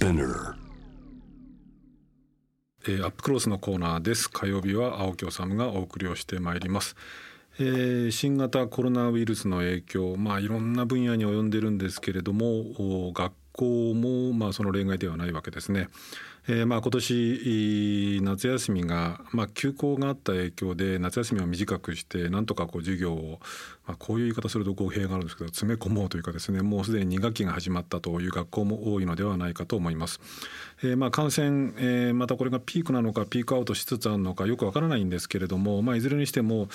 Spinner えーアップクロスのコーナーです。火曜日は青木治がお送りをしてまいります、えー新型コロナウイルスの影響まあいろんな分野に及んでるんですけれども学校もまあその例外ではないわけですね、えーまあ今年夏休みがまあ休校があった影響で夏休みを短くしてなんとかこう授業をまあこういう言い方すると語弊があるんですけど詰め込もうというかですねもうすでに2学期が始まったという学校も多いのではないかと思います。えーまあ感染、えーまたこれがピークなのかピークアウトしつつあるのかよくわからないんですけれども、まあ、いずれにしても、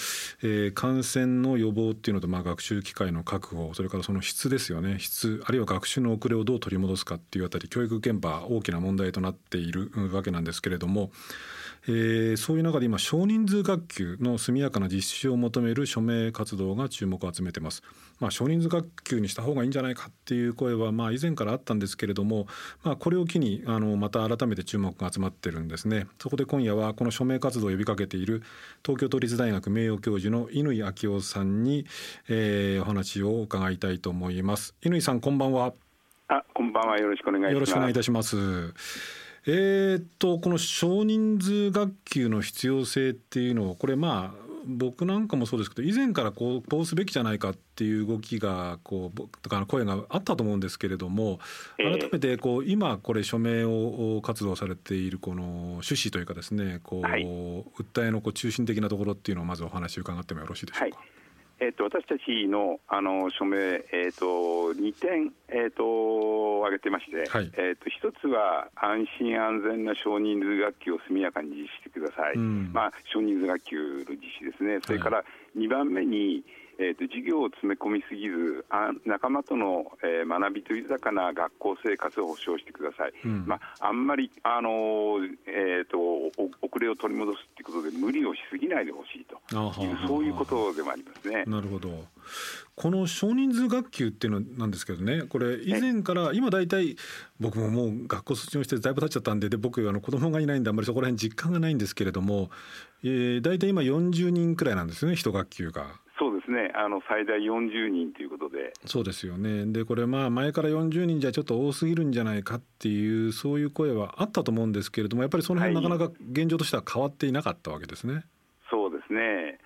えー感染の予防っていうのと、まあ、学習機会の確保それからその質ですよね質あるいは学習の遅れをどう取り戻すかっていうあたり教育現場大きな問題となっているわけなんですけれども、えーそういう中で今少人数学級の速やかな実施を求める署名活動が注目を集めてます。まあ、少人数学級にした方がいいんじゃないかっていう声はまあ以前からあったんですけれども、まあ、これを機にあのまた改めて注目が集まってるんですね。そこで今夜はこの署名活動を呼びかけている東京都立大学名誉教授の乾昭夫さんに、えーお話を伺いたいと思います。乾さんこんばんは。あ、こんばんは。よろしくお願いします。よろしくお願いいたします。えーっとこの少人数学級の必要性っていうのをこれまあ僕なんかもそうですけど以前からこうこうすべきじゃないかっていう動きがこうぼとか声があったと思うんですけれどもええ。改めてこう今これ署名を活動されているこの趣旨というかですねこうはい。訴えのこう中心的なところっていうのをまずお話伺ってもよろしいでしょうか？えっ、と私たちのあの署名えっ、と二点えっ、と挙げてまして、はいえっ、と一つは安心安全な少人数学級を速やかに実施してください。うんまあ少人数学級の実施ですね。それから二番目にえー、と授業を詰め込みすぎずあ仲間との、えー学びと豊かな学校生活を保障してください、うんまあ、あんまり、あのーえー、とお遅れを取り戻すということで無理をしすぎないでほしいとそういうことでもありますね。なるほど。この少人数学級っていうのなんですけどね、これ以前から今大体僕ももう学校卒業してだいぶ経っちゃったんで、で僕あの子供がいないんであんまりそこら辺実感がないんですけれども、えー、大体今40人くらいなんですよね、一学級が。ですねあの最大40人ということで、そうですよね。でこれまあ前から40人じゃちょっと多すぎるんじゃないかっていうそういう声はあったと思うんですけれども、やっぱりその辺はいなかなか現状としては変わっていなかったわけですね。そうですね、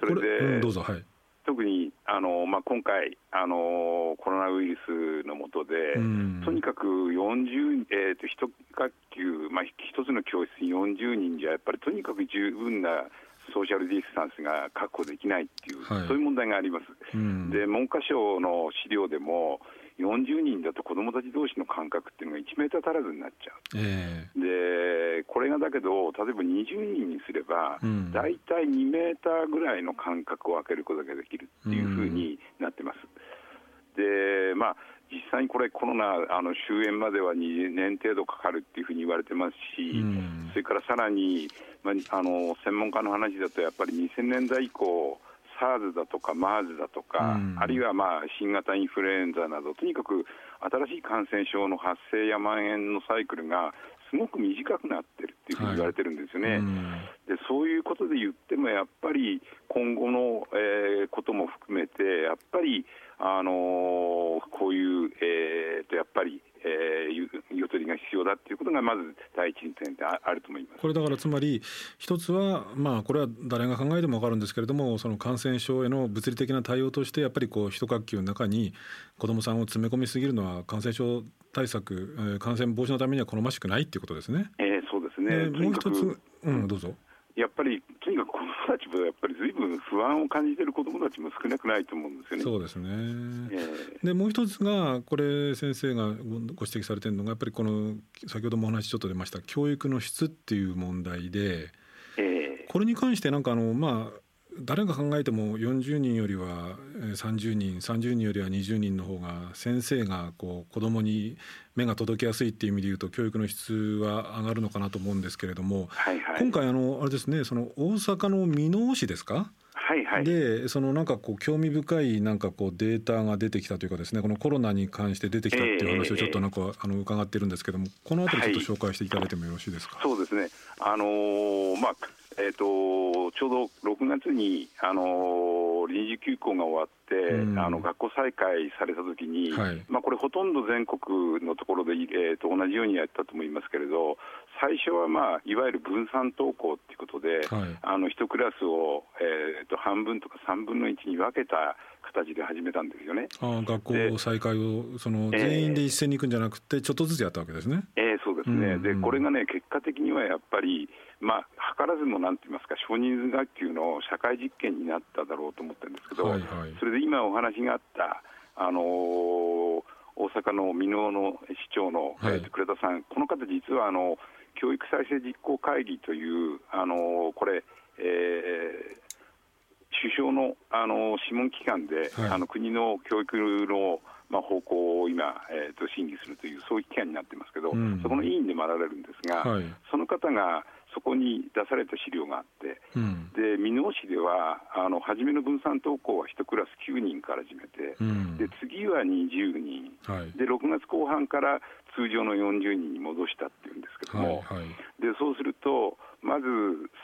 そこれで、うん、どうぞはい。特にあの、まあ、今回あの、コロナウイルスの下で、うんとにかく40、えー、と一学級、まあ、一つの教室に40人じゃ、やっぱりとにかく十分なソーシャルディスタンスが確保できないっていう、はいそういう問題があります。うんで文科省の資料でも40人だと子どもたち同士の間隔っていうのが1メーター足らずになっちゃう。えでこれがだけど、例えば20人にすれば、うん大体2メーターぐらいの間隔を空けることができるっていうふうになってます。でまあ実際にこれ、コロナあの終焉までは2年程度かかるっていうふうに言われてますし、うん。それからさらに、まあ、あの専門家の話だと、やっぱり2000年代以降、SARS だとか MERS だとか、うん。あるいはまあ新型インフルエンザなど、とにかく新しい感染症の発生や蔓延のサイクルがすごく短くなってるっていうふうに言われてるんですよね。うんでそういうことで言っても、やっぱり今後の、えーことも含めて、やっぱり、あのーこういう、えーとやっぱり、えーゆゆとりが必要だっていうことが、まず第一点でああると思います。これだからつまり一つはまあこれは誰が考えても分かるんですけれどもその感染症への物理的な対応としてやっぱりこう一学級の中に子どもさんを詰め込みすぎるのは感染症対策、えー感染防止のためには好ましくないっていうことですね。えーそうですねでもう一つうんどうぞ。やっぱり、とにかく不安を感じている子どもたちも少なくないと思うんですよね。そうですね。えーでもう一つがこれ先生がごご指摘されてるのがやっぱりこの先ほどもお話ちょっと出ました教育の質っていう問題でえーこれに関してなんかあのまあ誰が考えても40人よりはえー30人30人よりは20人の方が先生がこう子どもに目が届きやすいっていう意味で言うと教育の質は上がるのかなと思うんですけれども、はいはい今回あのあれですねその大阪の箕面市ですか、はいはい。でそのなんかこう興味深いなんかこうデータが出てきたというかですねこのコロナに関して出てきたっていう話をちょっとなんかあの伺ってるんですけどもこのあたりちょっと紹介していただいてもよろしいですか？そうですね、あのーまあえー、とちょうど6月に、あのーと臨時休校が終わって、うん、あの学校再開されたときに、はい、まあ、これ、ほとんど全国のところで、えー、と同じようにやったと思いますけれど、最初は、まあ、いわゆる分散登校ということで、はい、あの1クラスを、えー、と半分とか3分の1に分けた形で始めたんですよね。あ学校再開をその全員で一斉に行くんじゃなくて、ちょっとずつやったわけですね。えー、そうですね、うん。うん、でこれがね、結果的にはやっぱり、まあ、図らずもなんて言いますか、少人数学級の社会実験になっただろうと思ってるんですけど、はいはい、それで今お話があった、あのー、大阪の箕面の市長の、はい、倉田さん、この方、実はあの教育再生実行会議という、あのー、これ、えー、首相のあの諮問機関で、はい、あの国の教育の、まあ、方向を今、えーと、審議するという、そういう機関になってますけど、うん、そこの委員でもあられるんですが、はい、その方がそこに出された資料があって、うん、で箕面市ではあの初めの分散登校は1クラス9人から始めて、うん、で次は20人、はい、で6月後半から通常の40人に戻したっていうんですけども、はいはい、でそうすると、まず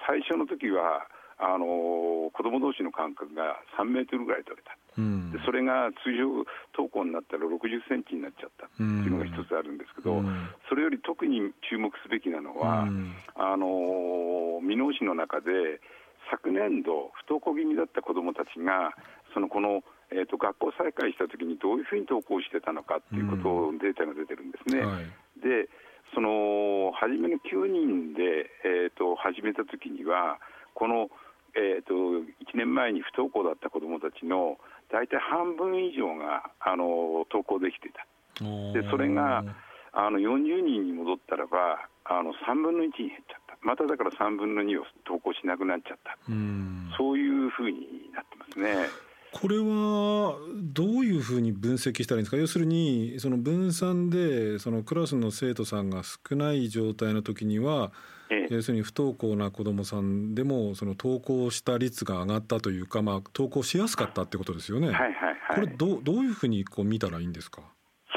最初の時は、あの子供同士の間隔が3メートルぐらい取れた、うん、でそれが通常登校になったら60センチになっちゃったっていうのが一つあるんですけど、うん、それより特に注目すべきなのは、うん、あの箕面市の中で昨年度、不登校気味だった子どもたちが、そのこのえーと、学校再開したときにどういうふうに登校してたのかっていうことをデータが出てるんですね。はい、でその初めの9人で、えーと始めたときにはこのえーと、1年前に不登校だった子どもたちの大体半分以上があの登校できていた、でそれがあの40人に戻ったらばあの3分の1に減っちゃった、まただから3分の2を登校しなくなっちゃった、そういうふうになってますね。これはどういうふうに分析したらいいんですか？要するにその分散でそのクラスの生徒さんが少ない状態の時には要するに不登校な子どもさんでもその登校した率が上がったというか、まあ、登校しやすかったってことですよね。はいはいはい、これどどういうふうにこう見たらいいんですか？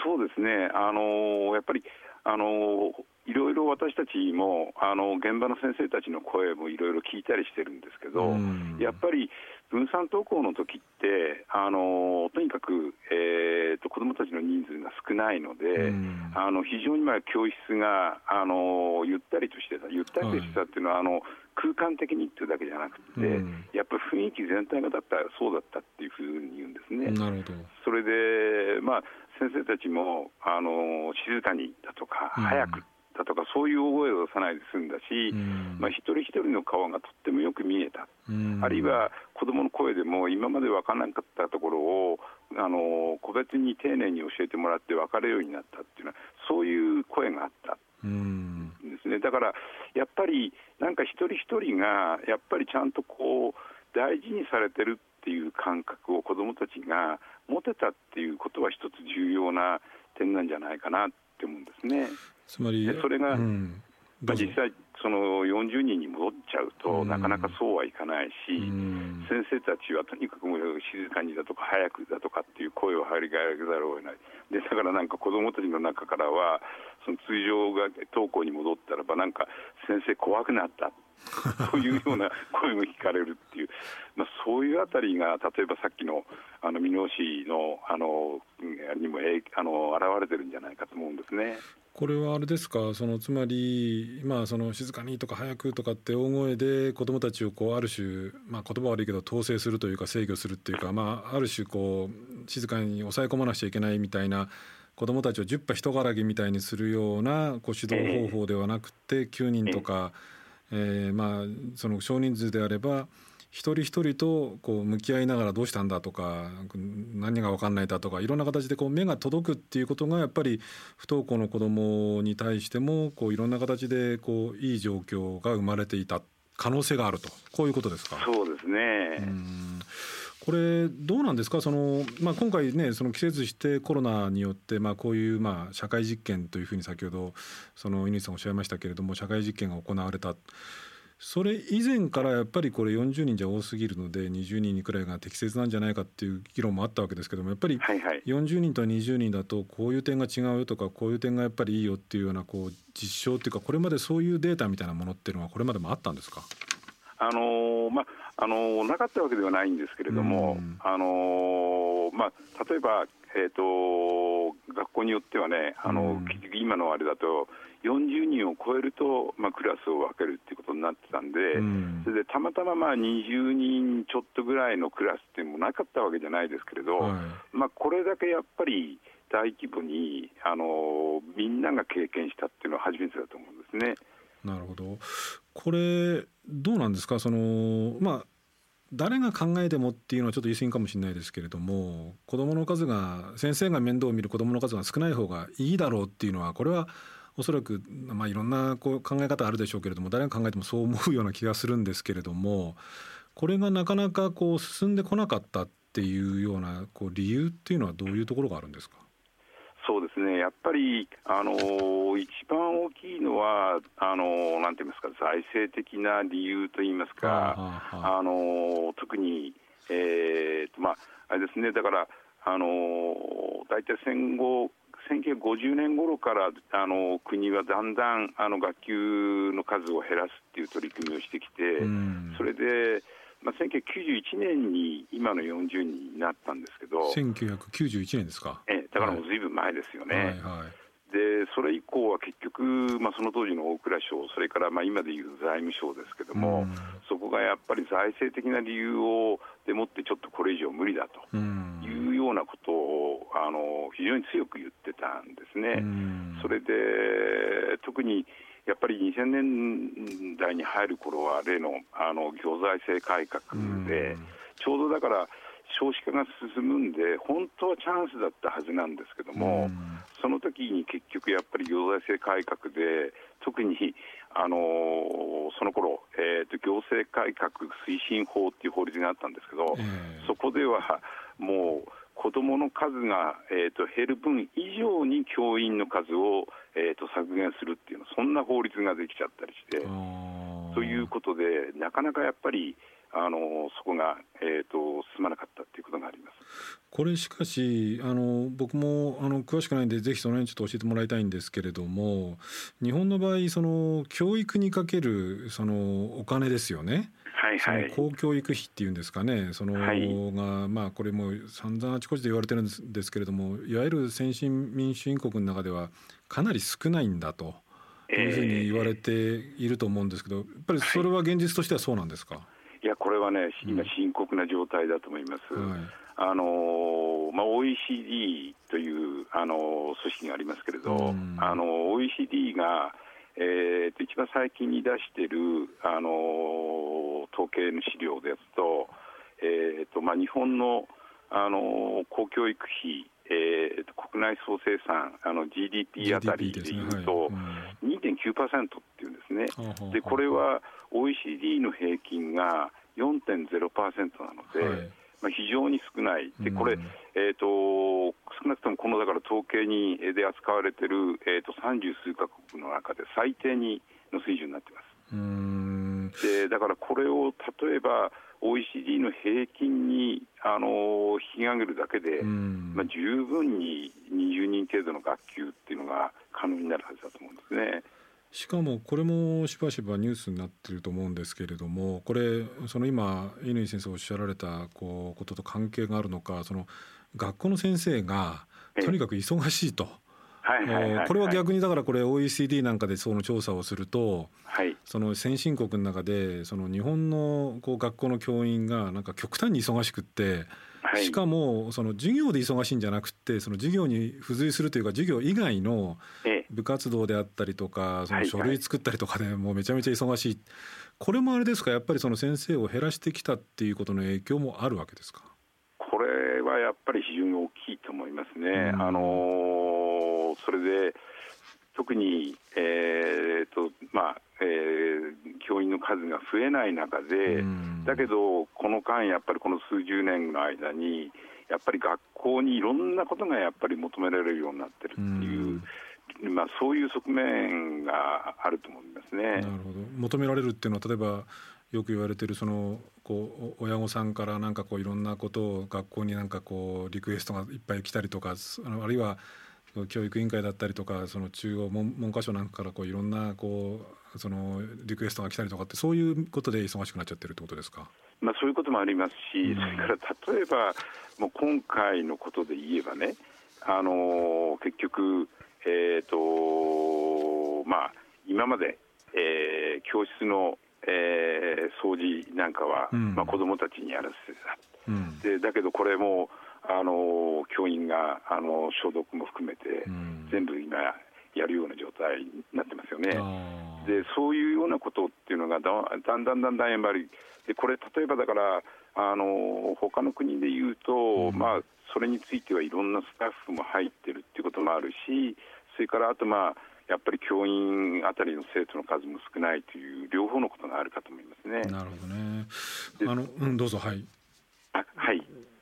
そうですね、あのやっぱりあのいろいろ私たちもあの現場の先生たちの声もいろいろ聞いたりしてるんですけど、やっぱり分散登校の時ってあのとにかく、えーと、子どもたちの人数が少ないので、あの非常にまあ教室があのゆったりとしてた、ゆったりとしてたっていうのは、はい、あの空間的にっていうだけじゃなくて、やっぱり雰囲気全体がだったらそうだったっていうふうに言うんですね。なるほど。それで、まあ、先生たちもあの静かにだとか、早くだとかそういう大声を出さないで済んだし、うん、まあ、一人一人の顔がとってもよく見えた、うん、あるいは子どもの声でも今まで分からなかったところをあの個別に丁寧に教えてもらって分かるようになったっていうのはそういう声があった。ん。ですね、だからやっぱりなんか一人一人がやっぱりちゃんとこう大事にされてるっていう感覚を子どもたちが持てたっていうことは一つ重要な点なんじゃないかなって思うんですね。つまりそれが、うん、まあ、実際その40人に戻っちゃうと、なかなかそうはいかないし、先生たちはとにかくもう静かにだとか早くだとかっていう声を張り上げざるを得ない。でだからなんか子どもたちの中からはその通常が登校に戻ったらばなんか先生怖くなった。というような声も聞かれるっていう、まあ、そういうあたりが例えばさっきのあの箕面市のあのにもあの現れてるんじゃないかと思うんですね。これはあれですか？そのつまり、まあ、その静かにとか早くとかって大声で子どもたちをこうある種、まあ、言葉悪いけど統制するというか制御するっていうか、まあ、ある種こう静かに抑え込まなくちゃいけないみたいな子どもたちを10羽人柄ぎみたいにするようなこう指導方法ではなくて9人とか、えー、まあその少人数であれば一人一人とこう向き合いながらどうしたんだとか何が分かんないだとかいろんな形でこう目が届くっていうことがやっぱり不登校の子どもに対してもこういろんな形でこういい状況が生まれていた可能性があるとこういうことですか？そうですねこれどうなんですか？その、まあ、今回ねその季節してコロナによって、まあ、こういうまあ社会実験というふうに先ほどその乾さんおっしゃいましたけれども社会実験が行われた。それ以前からやっぱりこれ40人じゃ多すぎるので20人くらいが適切なんじゃないかっていう議論もあったわけですけどもやっぱり40人と20人だとこういう点が違うよとかこういう点がやっぱりいいよっていうようなこう実証っていうかこれまでそういうデータみたいなものっていうのはこれまでもあったんですか？あのまああのなかったわけではないんですけれども、あのまあ、例えば、えーと、学校によってはね、あの今のあれだと、40人を超えると、まあ、クラスを分けるっていうことになってたんで、それでたまたままあ20人ちょっとぐらいのクラスっていうのもなかったわけじゃないですけれど、はい、まあ、これだけやっぱり大規模にあのみんなが経験したっていうのは初めてだと思うんですね。なるほど。これどうなんですか？そのまあ誰が考えてもっていうのはちょっと言い過ぎかもしれないですけれども子どもの数が先生が面倒を見る子どもの数が少ない方がいいだろうっていうのはこれはおそらく、まあ、いろんなこう考え方あるでしょうけれども誰が考えてもそう思うような気がするんですけれどもこれがなかなかこう進んでこなかったっていうようなこう理由っていうのはどういうところがあるんですか？そうですね、やっぱり、あのー、一番大きいのは、あのー、なんて言いますか、財政的な理由といいますか、あのー、特に、えーとまあ、あれですね、だから、あの大体戦後、1950年頃からあの国はだんだんあの学級の数を減らすっていう取り組みをしてきて、それで、まあ、1991年に今の40人になったんですけど1991年ですか？えだからもうずいぶん前ですよね、はいはい。はい、でそれ以降は結局、まあ、その当時の大蔵省それからまあ今でいう財務省ですけども、そこがやっぱり財政的な理由をでもってちょっとこれ以上無理だというようなことをあの非常に強く言ってたんですね。それで特にやっぱり2000年代に入る頃は例のあの行財政改革で、ちょうどだから少子化が進むんで、本当はチャンスだったはずなんですけども、その時に結局やっぱり行財政改革で、特にあのその頃、えーと、行政改革推進法っていう法律があったんですけど、そこではもう子どもの数が、えーと、減る分以上に教員の数を、えーと、削減するっていうのそんな法律ができちゃったりしてということでなかなかやっぱりあのそこが、えーと、進まなかったっていうことがありますこれしかしあの僕もあの詳しくないんでぜひその辺ちょっと教えてもらいたいんですけれども日本の場合その教育にかけるそのお金ですよね。はいはい、公教育費っていうんですかね。その、はい、がまあこれも散々あちこちで言われてるんですけれどもいわゆる先進民主主義国の中ではかなり少ないんだというふうに言われていると思うんですけどやっぱりそれは現実としてはそうなんですか、い。やこれはね今深刻な状態だと思います。うんはい。あのまあ、OECD というあの組織がありますけれど、うん、あの OECD が、えー、と一番最近に出しているあの統計の資料ですと,、えーとまあ、日本のあの公教育費、えー、と国内総生産あの GDP あたりでいうと、2.9%っていうんですね、でこれは OECD の平均が4.0%なので。はい。まあ、非常に少ない、でこれ、えーと、少なくともこのだから統計にで扱われている、えーと、三十数か国の中で最低にの水準になっています。でだからこれを例えば OECD の平均にあの引き上げるだけで、まあ、十分に20人程度の学級っていうのが可能になるはずだと思うんですね。しかもこれもしばしばニュースになっていると思うんですけれどもこれその今乾先生おっしゃられたこうことと関係があるのかその学校の先生がとにかく忙しいと。これは逆にだからこれ OECD なんかでその調査をすると、はい、その先進国の中でその日本のこう学校の教員がなんか極端に忙しくってしかもその授業で忙しいんじゃなくてその授業に付随するというか授業以外の部活動であったりとかその書類作ったりとかでもうめちゃめちゃ忙しい。これもあれですか？やっぱりその先生を減らしてきたっていうことの影響もあるわけですか？これはやっぱり非常に大きいと思いますね。あのそれで特に、えーとまあえー、教員の数が増えない中で、だけど、この間、やっぱりこの数十年の間に、やっぱり学校にいろんなことがやっぱり求められるようになってるっていう。うまあ、そういう側面があると思いますね。なるほど求められるっていうのは例えばよく言われてるそのこう親御さんからなんかこういろんなことを学校になんかこうリクエストがいっぱい来たりとかあるいは教育委員会だったりとかその中央文文科省なんかからこういろんなこうそのリクエストが来たりとかってそういうことで忙しくなっちゃってるってことですか？まあそういうこともありますし、うん、それから例えばもう今回のことで言えばね、あの結局えっ、ー、とまあ今まで、えー、教室のえー、掃除なんかは、うん、まあ、子どもたちにやらせてた、うん、でだけどこれもあの教員があの消毒も含めて、うん、全部今やるような状態になってますよね。でそういうようなことっていうのがだだんだんだんだんやっぱりでこれ例えばだからあの他の国で言うと、まあそれについてはいろんなスタッフも入ってるっていうこともあるしそれからあとまあやっぱり教員あたりの生徒の数も少ないという両方のことがあるかと思いますね。なるほどね。あの、うん、どうぞはい。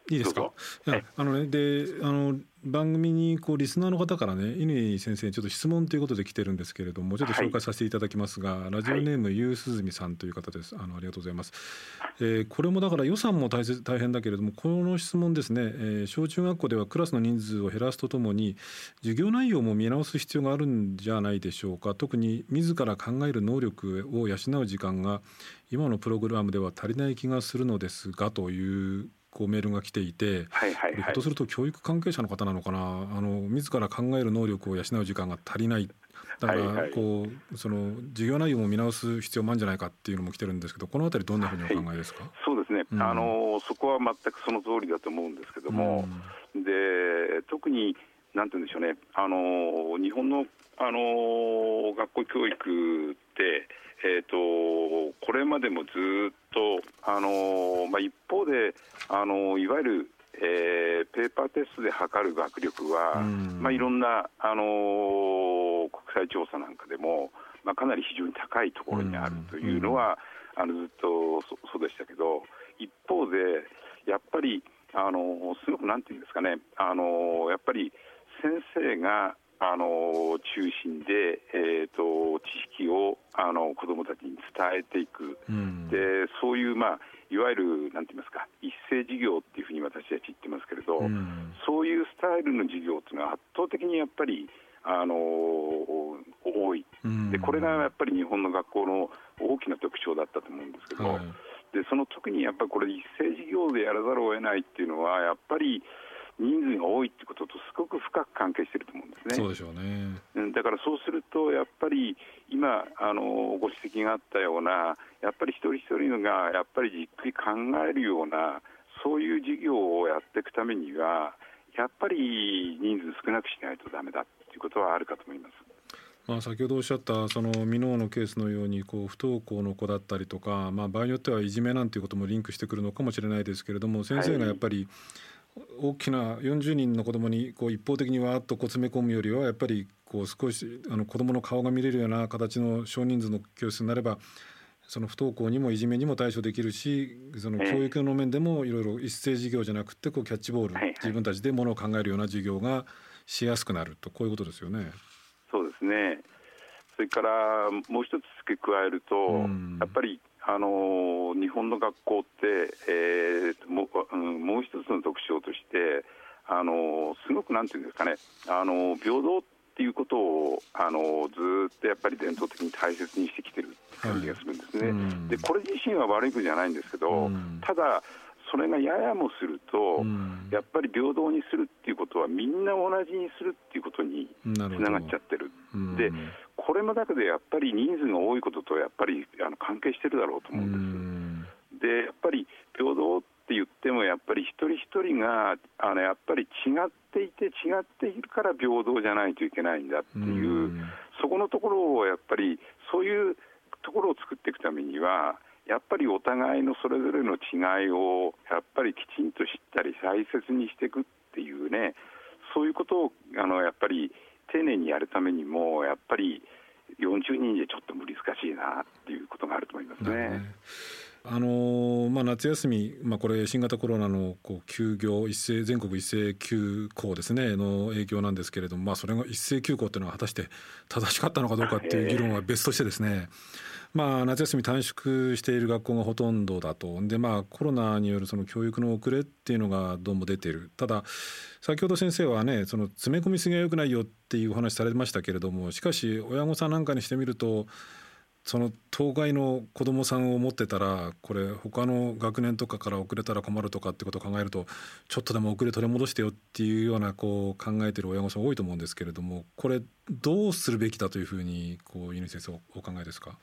い。いいですか？いや、あのね、で、あの番組にこうリスナーの方からね、乾先生にちょっと質問ということで来てるんですけれども、ちょっと紹介させていただきますが、はい、ラジオネーム、ゆうすずみさんという方です。あのありがとうございます。えー、これもだから予算も大切大変だけれども、この質問ですね、えー、小中学校ではクラスの人数を減らすとともに、授業内容も見直す必要があるんじゃないでしょうか。特に自ら考える能力を養う時間が今のプログラムでは足りない気がするのですがというこうメールが来ていて、はいはいはい、ひょっとすると教育関係者の方なのかな。あの自ら考える能力を養う時間が足りない。だからこう、その授業内容も見直す必要もあるんじゃないかっていうのも来てるんですけどこのあたりどんなふうにお考えですか、はい、そうですね、うん、あのそこは全くその通りだと思うんですけども、うん、で特になんて言うんでしょうね。あの日本のあの学校教育ってえーと、これまでもずっと、あのまあ、一方で、あのいわゆる、えー、ペーパーテストで測る学力は、まあ、いろんな、あの国際調査なんかでも、まあ、かなり非常に高いところにあるというのは、あのずっとそうでしたけど、一方で、やっぱり、あのすごくなんていうんですかね、あのやっぱり先生があの中心で、えーと、知識をあの子どもたちに伝えていく、うん、でそういう、まあ、いわゆるなんて言いますか一斉授業っていうふうに私たち言ってますけれど、うん、そういうスタイルの授業っていうのは圧倒的にやっぱりあの多い、うん、でこれがやっぱり日本の学校の大きな特徴だったと思うんですけど、はい、でその時にやっぱりこれ一斉授業でやらざるを得ないっていうのはやっぱり人数が多いってこととすごく深く関係していると思うんですね。そうでしょうねだからそうすると、やっぱり今あの、ご指摘があったような、やっぱり一人一人がやっぱりじっくり考えるような、そういう事業をやっていくためには、やっぱり人数少なくしないとだめだということはあるかと思います。まあ、先ほどおっしゃったその箕面のケースのようにこう不登校の子だったりとか、まあ、場合によってはいじめなんていうこともリンクしてくるのかもしれないですけれども先生がやっぱり、はい大きな40人の子どもにこう一方的にわーっとこう詰め込むよりはやっぱりこう少しあの子どもの顔が見れるような形の少人数の教室になればその不登校にもいじめにも対処できるしその教育の面でもいろいろ一斉授業じゃなくてこうキャッチボール、自分たちでものを考えるような授業がしやすくなるとこういうことですよね。そうですね。それからもう一つ付け加えると、やっぱりあの日本の学校って、えー、もうもう一つの特徴としてあのすごくなんていうんですかねあの平等っていうことをあのずっとやっぱり伝統的に大切にしてきてる感じがするんですね。はい、でこれ自身は悪いことじゃないんですけど、ただそれがややもすると、やっぱり平等にするっていうことはみんな同じにするっていうことにつながっちゃってる。でこれもだけどやっぱり人数が多いこととやっぱりあの関係してるだろうと思うんです。でやっぱり平等って言ってもやっぱり一人一人があのやっぱり違っていて違っているから平等じゃないといけないんだっていうそこのところをやっぱりそういうところを作っていくためにはやっぱりお互いのそれぞれの違いをやっぱりきちんと知ったり大切にしていくっていうねそういうことをあのやっぱり丁寧にやるためにもやっぱり40人でちょっと難しいなっていうことがあると思いますね。あのまあ、夏休み、まあ、これ新型コロナのこう休業一斉全国一斉休校ですねの影響なんですけれども、まあ、それが一斉休校というのは果たして正しかったのかどうかっていう議論は別としてですね、まあ、夏休み短縮している学校がほとんどだと。で、まあ、コロナによるその教育の遅れっていうのがどうも出ている。ただ先ほど先生はねその詰め込みすぎはよくないよっていうお話されましたけれどもしかし親御さんなんかにしてみるとその当該の子どもさんを持ってたらこれ他の学年とかから遅れたら困るとかってことを考えるとちょっとでも遅れ取り戻してよっていうようなこう考えてる親御さん多いと思うんですけれどもこれどうするべきだというふうにこう犬先生お考えですか、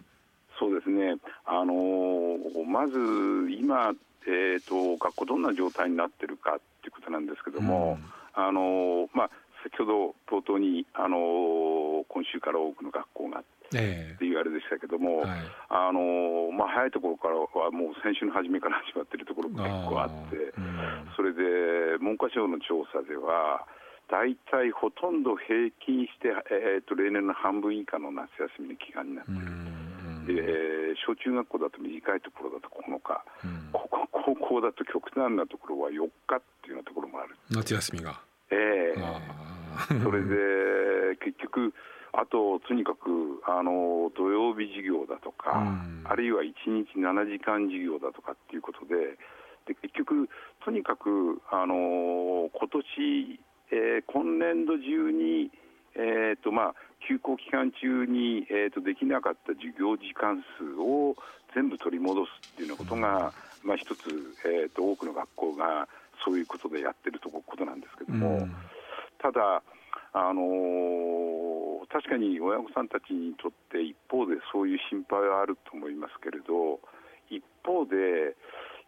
あのー、まず今、えーと、学校どんな状態になってるかっていうことなんですけども、うん、あのー、まあ、先ほど冒頭に、あのー、今週から多くの学校がって言われでしたけども、はい、あのまあ、早いところからはもう先週の初めから始まっているところが結構あって、うん、それで文科省の調査では、大体ほとんど平均して、えーと、例年の半分以下の夏休みの期間になっている。で小中学校だと短いところだと9日、うん、高校だと極端なところは4日っていうようなところもある。夏休みが。ええ。ー、それで結局あと、とにかくあの土曜日授業だとか、うん、あるいは1日7時間授業だとかっていうことで、で結局、とにかくあの今年、えー、今年度中に、えーとまあ、休校期間中に、えーと、できなかった授業時間数を全部取り戻すっていうようなことが、うん、まあ、一つ、えーと、多くの学校がそういうことでやってるとことなんですけども、うん、ただ、あのー、確かに親御さんたちにとって一方でそういう心配はあると思いますけれど一方で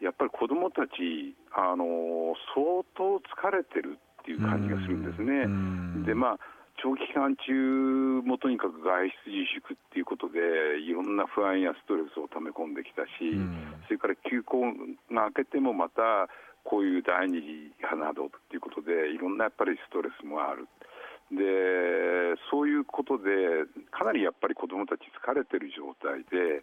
やっぱり子どもたち、あのー、相当疲れてるっていう感じがするんですね。でまあ長期期間中もとにかく外出自粛っていうことでいろんな不安やストレスをため込んできたし、それから休校が明けてもまたこういう第二次などっていうことでいろんなやっぱりストレスもある。でそういうことでかなりやっぱり子どもたち疲れてる状態で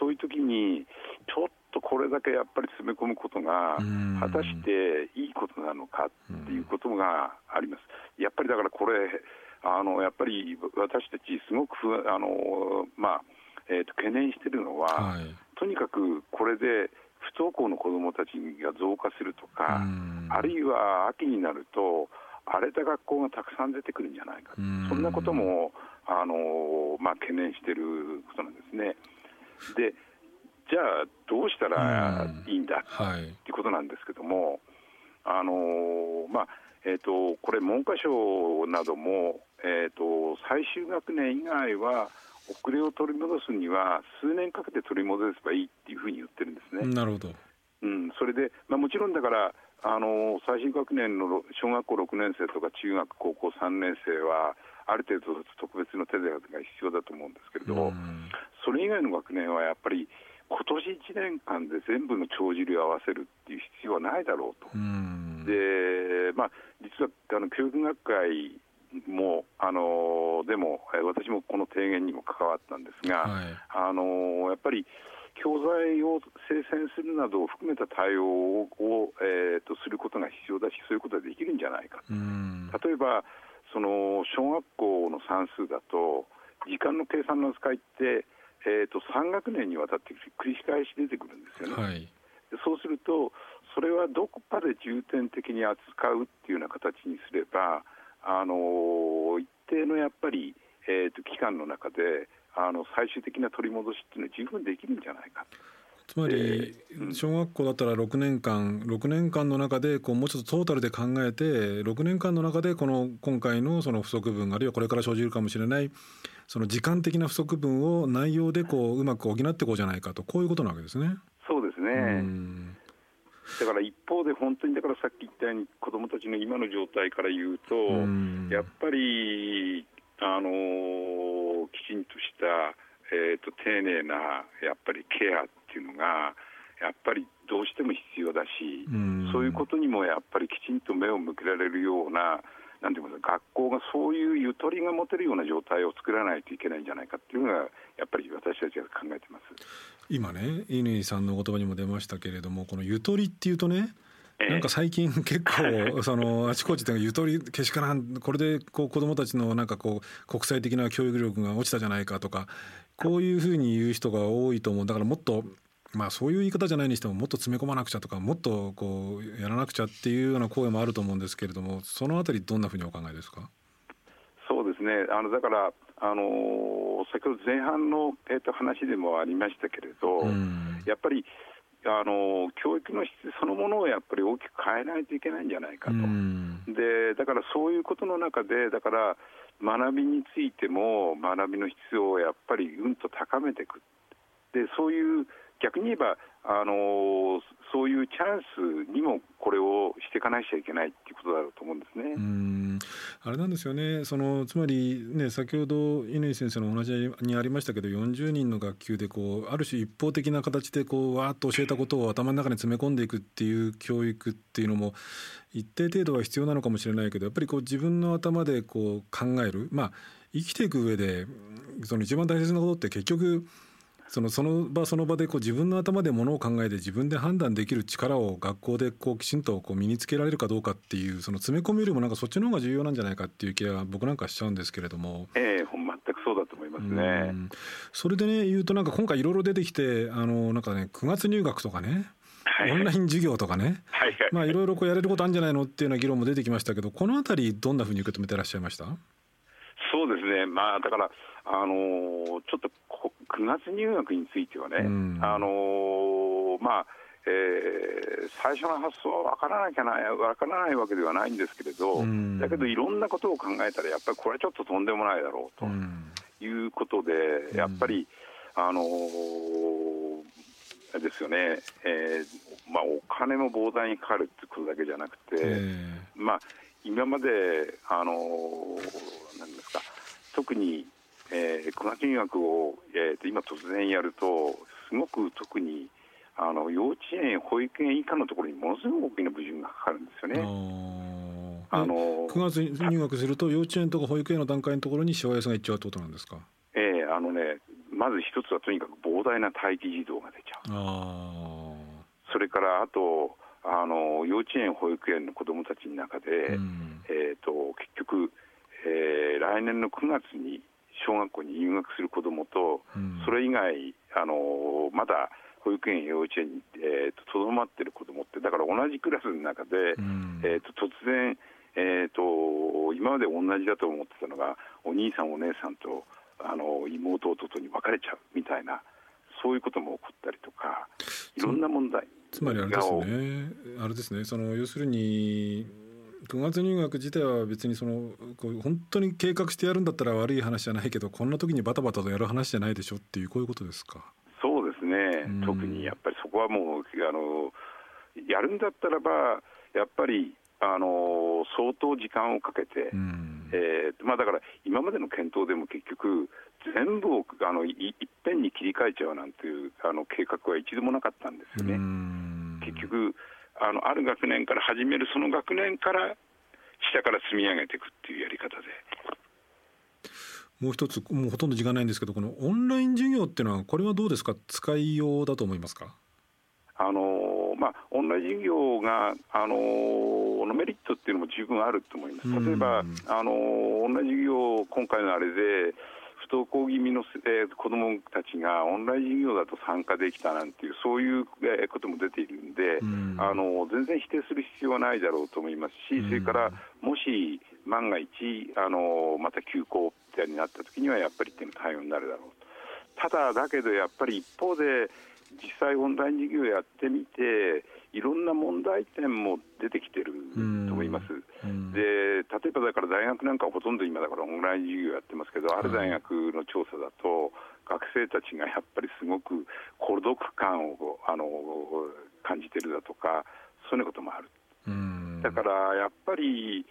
そういう時にちょっとこれだけやっぱり詰め込むことが果たしていいことなのかっていうことがあります。やっぱりだからこれあのやっぱり私たちすごくあの、まあえーと、懸念しているのは、はい、とにかくこれで不登校の子どもたちが増加するとかあるいは秋になると荒れた学校がたくさん出てくるんじゃないか、そんなこともあの、まあ、懸念していることなんですね。でじゃあ、どうしたらいいんだと、はい、いうことなんですけども、あのまあえーと、これ、文科省なども、えーと、最終学年以外は遅れを取り戻すには数年かけて取り戻せばいいっていうふうに言ってるんですね。なるほど、うん、それで、まあ、もちろんだからあの最新学年の小学校6年生とか中学、高校3年生は、ある程度特別の手当が必要だと思うんですけれど、それ以外の学年はやっぱり、今年1年間で全部の帳尻を合わせるっていう必要はないだろうと。でまあ、実はあの教育学会もあのでも私もこの提言にも関わったんですが、はい、あのやっぱり教材を生成するなどを含めた対応を、えーと、することが必要だし、そういうことができるんじゃないか、例えばその小学校の算数だと、時間の計算の扱いって、えーと、3学年にわたって繰り返し出てくるんですよね。はい、そうすると、それはどこかで重点的に扱うっていうような形にすれば、あの一定のやっぱり、えーと期間の中で、あの最終的な取り戻しっていうのは十分できるんじゃないか。つまり小学校だったら6年間6年間の中でこうもうちょっとトータルで考えて6年間の中でこの今回のその不足分あるいはこれから生じるかもしれないその時間的な不足分を内容でこううまく補っていこうじゃないかとこういうことなわけですね。そうですねだから一方で本当にだからさっき言ったように子どもたちの今の状態から言うとやっぱりあのきちんとした、えーと、丁寧なやっぱりケアっていうのがやっぱりどうしても必要だし、そういうことにもやっぱりきちんと目を向けられるようななんていうか学校がそういうゆとりが持てるような状態を作らないといけないんじゃないかっていうのがやっぱり私たちが考えてます。今ね乾さんの言葉にも出ましたけれどもこのゆとりっていうとねなんか最近結構 そのあちこちでゆとりけしからんこれでこう子どもたちのなんかこう国際的な教育力が落ちたじゃないかとかこういうふうに言う人が多いと思う。だからもっとまあそういう言い方じゃないにしてももっと詰め込まなくちゃとかもっとこうやらなくちゃっていうような声もあると思うんですけれどもそのあたりどんなふうにお考えですか？そうですね。あのだからあの先ほど前半の、えー、と話でもありましたけれど、やっぱりあの教育の質そのものをやっぱり大きく変えないといけないんじゃないかと、でだからそういうことの中で、だから学びについても学びの質をやっぱりうんと高めていく、でそういう逆に言えばあのそういうチャンスにもこれをしていかなきゃいけないっていうことだろうと思うんですね。うん。あれなんですよね。そのつまりね先ほど乾先生のお話にありましたけど40人の学級でこうある種一方的な形でこうわーっと教えたことを頭の中に詰め込んでいくっていう教育っていうのも一定程度は必要なのかもしれないけどやっぱりこう自分の頭でこう考える。まあ生きていく上でその一番大切なことって結局そのその場その場でこう自分の頭でものを考えて自分で判断できる力を学校でこうきちんとこう身につけられるかどうかっていうその詰め込みよりもなんかそっちの方が重要なんじゃないかっていう気が僕なんかしちゃうんですけれども。ええー、全くそうだと思いますね。それでね言うとなんか今回いろいろ出てきてあのなんかね9月入学とかね。オンライン授業とかね、はいはい、まあいろいろこうやれることあるんじゃないのっていうような議論も出てきましたけどこのあたりどんなふうに受け止めてらっしゃいました？そうですね、まあ、だから、あのー、ちょっと9月入学についてはね、うん、あのー、まあえー、最初の発想は分からなきゃない分からないわけではないんですけれど、うん、だけどいろんなことを考えたらやっぱりこれはちょっととんでもないだろうということで、うん、やっぱり、あのー、ですよね、えーまあ、お金も膨大にかかるってことだけじゃなくて、まあ、今まで、あのー、なんですか特にえー、小学入学を、えー、と今突然やるとすごく特にあの幼稚園、保育園以下のところにものすごく大きな矛盾がかかるんですよね。あの9月に入学すると幼稚園とか保育園の段階のところにしわ寄せがいっちゃうってことなんですか？ええー、あのねまず一つはとにかく膨大な待機児童が出ちゃう。それからあとあの幼稚園、保育園の子どもたちの中で、うん、えーと、と結局、えー、来年の9月に小学校に入学する子どもと、うん、それ以外あのまだ保育園、幼稚園にとど、まっている子どもって、だから同じクラスの中で、うん、えーと、突然、えーと、今まで同じだと思ってたのが、お兄さん、お姉さんとあの妹、弟に分かれちゃうみたいな、そういうことも起こったりとか、いろんな問題。つまりあれですね、あれですね。その要するに9月入学自体は別にそのこう本当に計画してやるんだったら悪い話じゃないけどこんな時にバタバタとやる話じゃないでしょっていうこういうことですか？そうですね、特にやっぱりそこはもうあのやるんだったらばやっぱりあの相当時間をかけて、えーまあ、だから今までの検討でも結局全部をあのいいっぺんに切り替えちゃうなんていうあの計画は一度もなかったんですよね。結局あのある学年から始めるその学年から下から積み上げていくっていうやり方で。もう一つもうほとんど時間ないんですけどこのオンライン授業っていうのはこれはどうですか？使いようだと思いますか？あのまあ、オンライン授業が、あののメリットっていうのも十分あると思います。例えば、あのオンライン授業、今回のあれで、不登校気味の、えー、子どもたちがオンライン授業だと参加できたなんていうそういう、えー、ことも出ているんで、うん、あの全然否定する必要はないだろうと思いますし、それからもし万が一あのまた休校になった時にはやっぱり対応になるだろうと。ただだけどやっぱり一方で実際オンライン授業やってみていろんな問題点も出てきてると思います。で例えばだから大学なんかほとんど今だからオンライン授業やってますけど、ある大学の調査だと学生たちがやっぱりすごく孤独感をあの感じてるだとかそういうこともある。だからやっぱり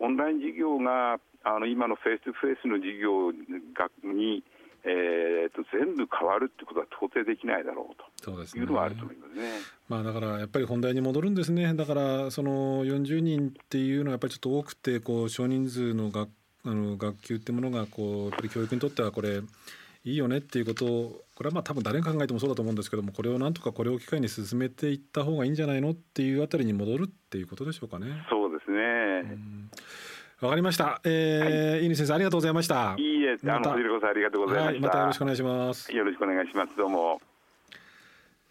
オンライン授業があの今のフェイス2フェイスの授業にえーと、全部変わるってことは到底できないだろうというのはあると思いますね。まあ、だからやっぱり本題に戻るんですねだからその40人っていうのはやっぱりちょっと多くてこう少人数の学あの学級ってものがこうやっぱり教育にとってはこれいいよねっていうことをこれはまあ多分誰が考えてもそうだと思うんですけどもこれをなんとかこれを機会に進めていった方がいいんじゃないのっていうあたりに戻るっていうことでしょうかね。そうですね、わかりました。えー、はい、井先生ありがとうございました。いいえ、あの、藤子さんありがとうございました、はい、またよろしくお願いします。よろしくお願いします。どうも。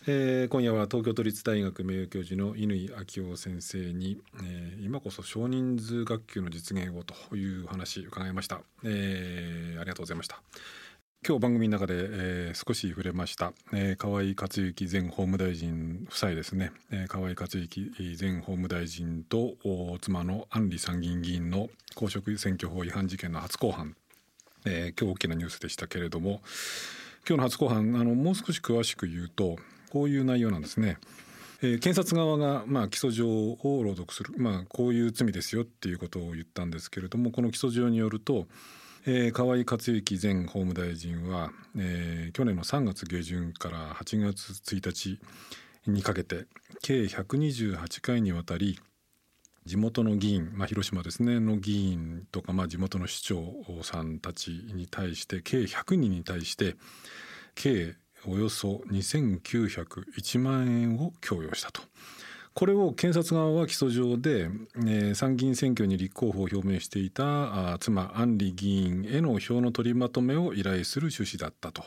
えー、今夜は東京都立大学名誉教授の乾昭夫先生に、えー、今こそ少人数学級の実現をという話伺いました、えー、ありがとうございました。今日番組の中で、えー、少し触れました、えー、河井克行前法務大臣夫妻ですね、えー、河井克行前法務大臣と妻の安里参議院議員の公職選挙法違反事件の初公判、えー、今日大きなニュースでしたけれども今日の初公判あのもう少し詳しく言うとこういう内容なんですね。えー、検察側が、まあ、起訴状を朗読する、まあ、こういう罪ですよっていうことを言ったんですけれどもこの起訴状によると、えー、河井克行前法務大臣は、えー、去年の3月下旬から8月1日にかけて計128回にわたり地元の議員、まあ、広島ですねの議員とか、まあ、地元の市長さんたちに対して計100人に対して計およそ2901万円を供与したと。これを検察側は起訴状で、えー、参議院選挙に立候補を表明していたあ妻安里議員への票の取りまとめを依頼する趣旨だったと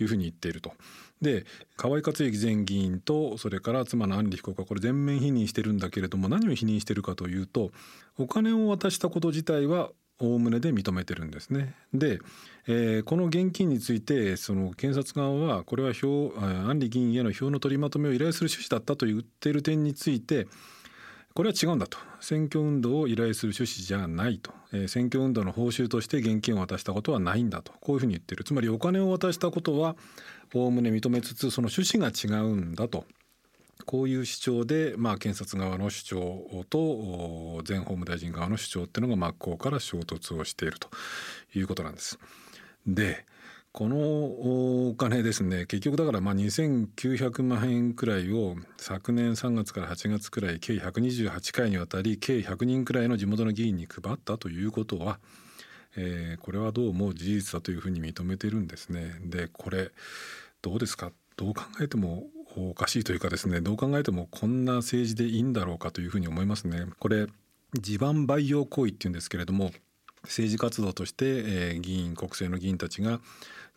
いうふうに言っていると。で河合克行前議員とそれから妻の安里被告はこれ全面否認してるんだけれども何を否認してるかというとお金を渡したこと自体はおおむねで認めてるんですね。で、えー、この現金についてその検察側はこれは票安里議員への票の取りまとめを依頼する趣旨だったと言っている点についてこれは違うんだと。選挙運動を依頼する趣旨じゃないと、えー、選挙運動の報酬として現金を渡したことはないんだと。こういうふうに言ってる。つまりお金を渡したことはおおむね認めつつその趣旨が違うんだと。こういう主張で、まあ、検察側の主張と前法務大臣側の主張っていうのが真っ向から衝突をしているということなんです。でこのお金ですね結局だからまあ2900万円くらいを昨年3月から8月くらい計128回にわたり計100人くらいの地元の議員に配ったということは、えー、これはどうも事実だというふうに認めてるんですね。でこれどうですか？どう考えてもおかしいというかですねどう考えてもこんな政治でいいんだろうかというふうに思いますね。これ地盤培養行為っていうんですけれども政治活動として、えー、議員国政の議員たちが、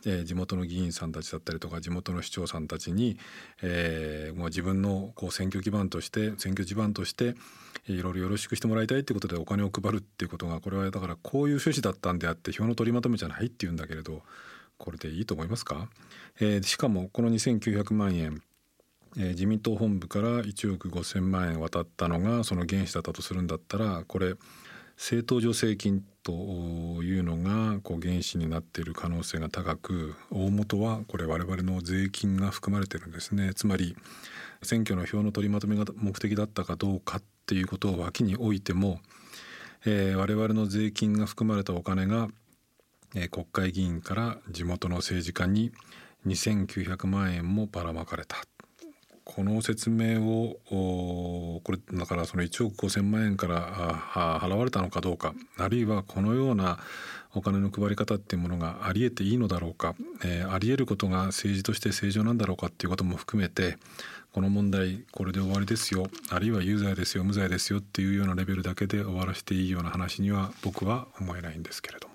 えー、地元の議員さんたちだったりとか地元の市長さんたちに、えー、もう自分のこう選挙基盤として選挙地盤としていろいろよろしくしてもらいたいっていうことでお金を配るっていうことがこれはだからこういう趣旨だったんであって票の取りまとめじゃないっていうんだけれどこれでいいと思いますか、えー、しかもこの2900万円え、自民党本部から1億5,000万円渡ったのがその原資だったとするんだったらこれ政党助成金というのがこう原資になっている可能性が高く大元はこれ我々の税金が含まれてるんですね。つまり選挙の票の取りまとめが目的だったかどうかっていうことを脇に置いても、えー、我々の税金が含まれたお金が、えー、国会議員から地元の政治家に2900万円もばらまかれた。この説明をこれだからその1億5,000万円から払われたのかどうかあるいはこのようなお金の配り方っていうものがありえていいのだろうか、えー、ありえることが政治として正常なんだろうかっていうことも含めてこの問題これで終わりですよあるいは有罪ですよ無罪ですよっていうようなレベルだけで終わらせていいような話には僕は思えないんですけれども。